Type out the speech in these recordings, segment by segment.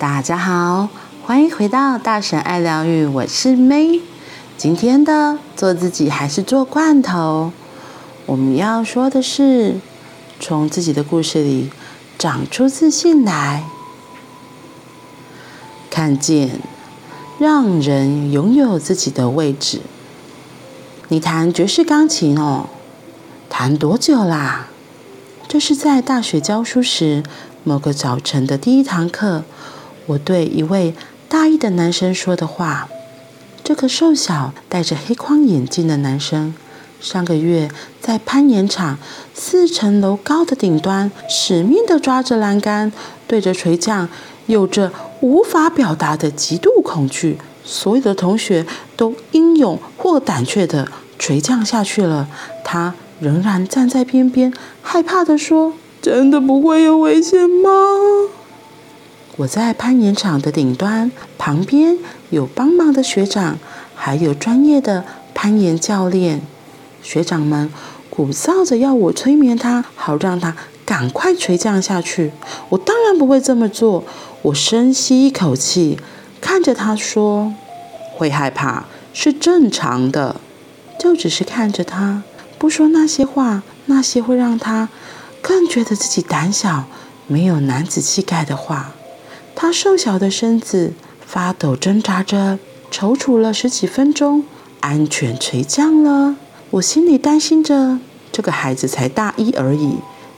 大家好，欢迎回到大神爱疗愈，我是 May。今天的做自己还是做罐头？我们要说的是，从自己的故事里长出自信来，看见，让人拥有自己的位置。你弹爵士钢琴哦，弹多久啦？这是在大学教书时某个早晨的第一堂课。我对一位大一的男生说的话。这个瘦小、戴着黑框眼镜的男生，上个月在攀岩场四层楼高的顶端，死命地抓着栏杆，对着垂降，有着无法表达的极度恐惧。所有的同学都英勇或胆怯地垂降下去了，他仍然站在边边，害怕地说：“真的不会有危险吗？”我在攀岩场的顶端，旁边有帮忙的学长，还有专业的攀岩教练。学长们鼓噪着要我催眠他，好让他赶快垂降下去。我当然不会这么做。我深吸一口气，看着他说：“会害怕是正常的。”就只是看着他，不说那些话，那些会让他更觉得自己胆小、没有男子气概的话。他瘦小的身子发抖，挣扎着，踌躇了十几分钟，安全垂降了。我心里担心着，这个孩子才大一而已，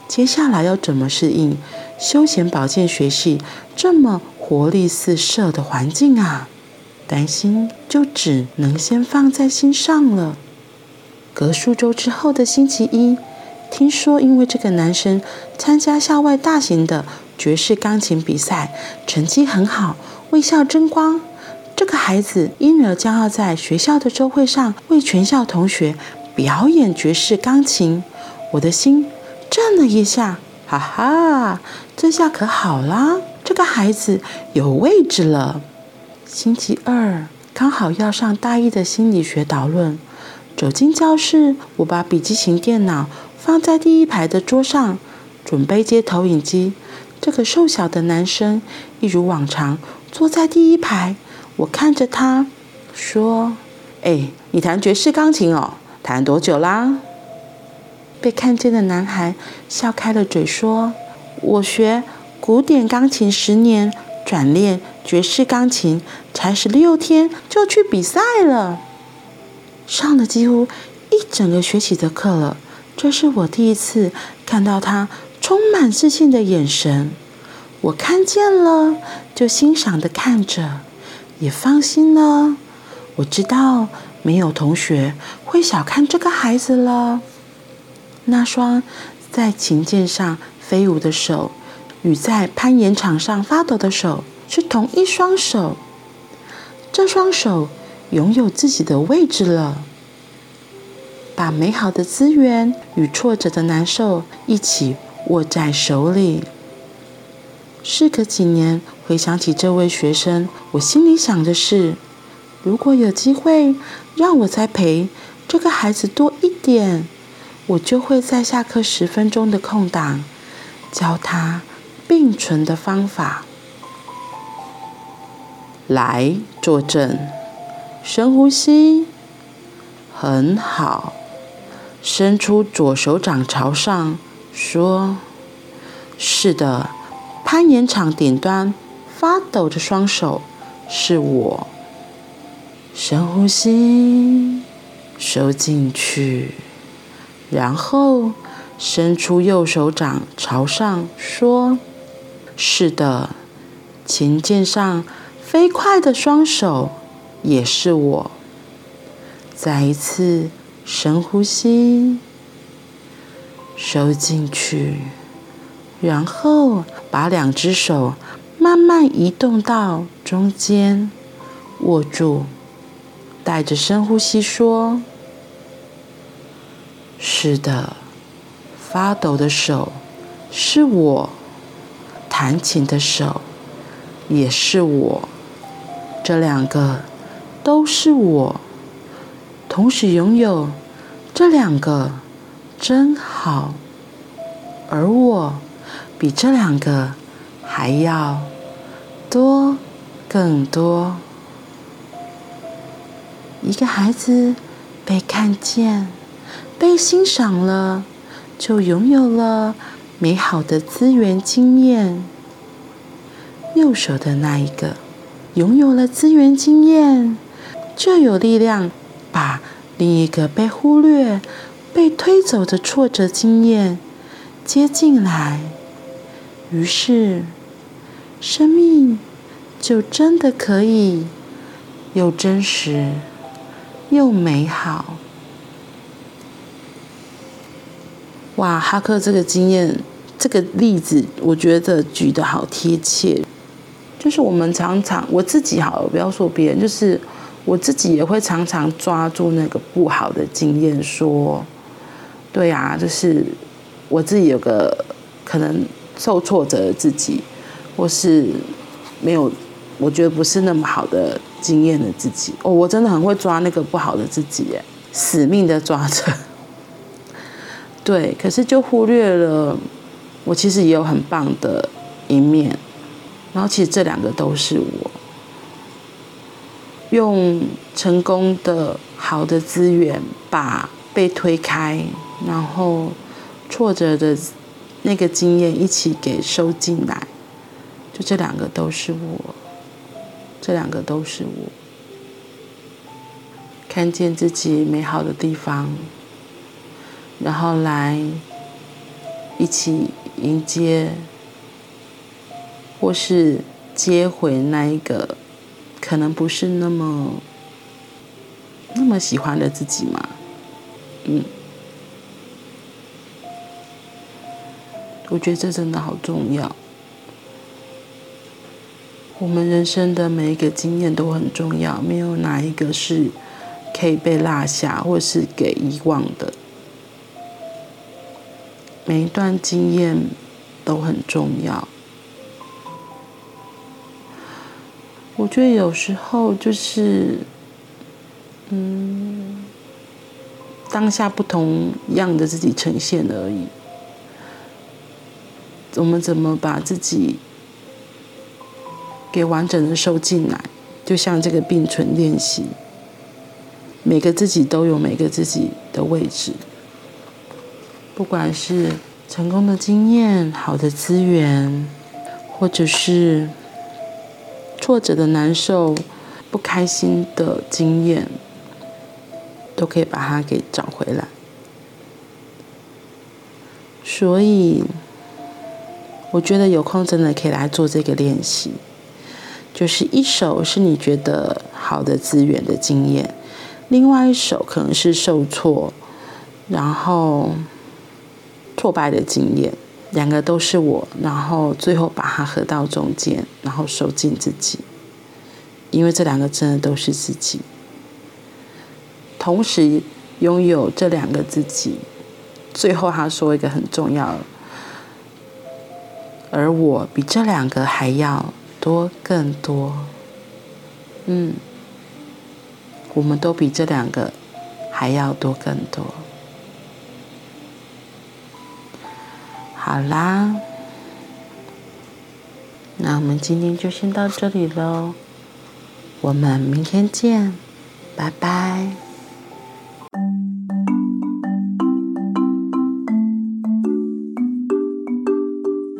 接下来要怎么适应休闲保健学系这么活力四射的环境啊？担心就只能先放在心上了。隔数周之后的星期一，听说因为这个男生参加校外大型的。爵士钢琴比赛成绩很好，为校争光。这个孩子因而将要在学校的周会上为全校同学表演爵士钢琴。我的心震了一下，哈哈，这下可好啦，这个孩子有位置了。星期二刚好要上大一的心理学导论，走进教室，我把笔记型电脑放在第一排的桌上，准备接投影机。这个瘦小的男生一如往常坐在第一排，我看着他说：“哎，你弹爵士钢琴哦？弹多久啦？”被看见的男孩笑开了嘴说：“我学古典钢琴十年，转练爵士钢琴才十六天就去比赛了，上了几乎一整个学期的课了。这是我第一次看到他。”充满自信的眼神，我看见了，就欣赏的看着，也放心了。我知道没有同学会小看这个孩子了。那双在琴键上飞舞的手，与在攀岩场上发抖的手是同一双手。这双手拥有自己的位置了，把美好的资源与挫折的难受一起。握在手里。事隔几年，回想起这位学生，我心里想的是：如果有机会让我再陪这个孩子多一点，我就会在下课十分钟的空档，教他并存的方法。来，坐正，深呼吸，很好，伸出左手掌朝上。说：“是的，攀岩场顶端发抖的双手是我。深呼吸，收进去，然后伸出右手掌朝上，说：‘是的，琴键上飞快的双手也是我。’再一次深呼吸。”收进去，然后把两只手慢慢移动到中间，握住，带着深呼吸说：“是的，发抖的手是我，弹琴的手也是我，这两个都是我，同时拥有这两个。”真好，而我比这两个还要多，更多。一个孩子被看见、被欣赏了，就拥有了美好的资源经验。右手的那一个拥有了资源经验，就有力量把另一个被忽略、被推走的挫折经验接进来。于是，生命就真的可以又真实。又美好，哇！哈克这个经验，这个例子，我觉得举得好贴切。就是我们常常，我自己好，不要说别人，就是我自己也会常常抓住那个不好的经验，说，对啊，就是我自己有个可能受挫折的自己，或是没有，我觉得不是那么好的。经验的自己哦，我真的很会抓那个不好的自己，耶，死命的抓着。对，可是就忽略了我其实也有很棒的一面。然后其实这两个都是我用成功的好的资源，把被推开，然后挫折的那个经验一起给收进来。就这两个都是我。这两个都是我，看见自己美好的地方，然后来一起迎接，或是接回那一个可能不是那么那么喜欢的自己嘛。嗯，我觉得这真的好重要。我们人生的每一个经验都很重要，没有哪一个是可以被落下或是给遗忘的。每一段经验都很重要。我觉得有时候就是，嗯，当下不同样的自己呈现而已。我们怎么把自己给完整的收进来，就像这个并存练习，每个自己都有每个自己的位置。不管是成功的经验、好的资源，或者是挫折的难受、不开心的经验，都可以把它给找回来。所以，我觉得有空真的可以来做这个练习。就是一手是你觉得好的资源的经验，另外一手可能是受挫，然后挫败的经验，两个都是我，然后最后把它合到中间，然后收进自己，因为这两个真的都是自己，同时拥有这两个自己。最后他说一个很重要，而我比这两个还要。多更多，嗯，我们都比这两个还要多更多。好啦，那我们今天就先到这里喽，我们明天见，拜拜。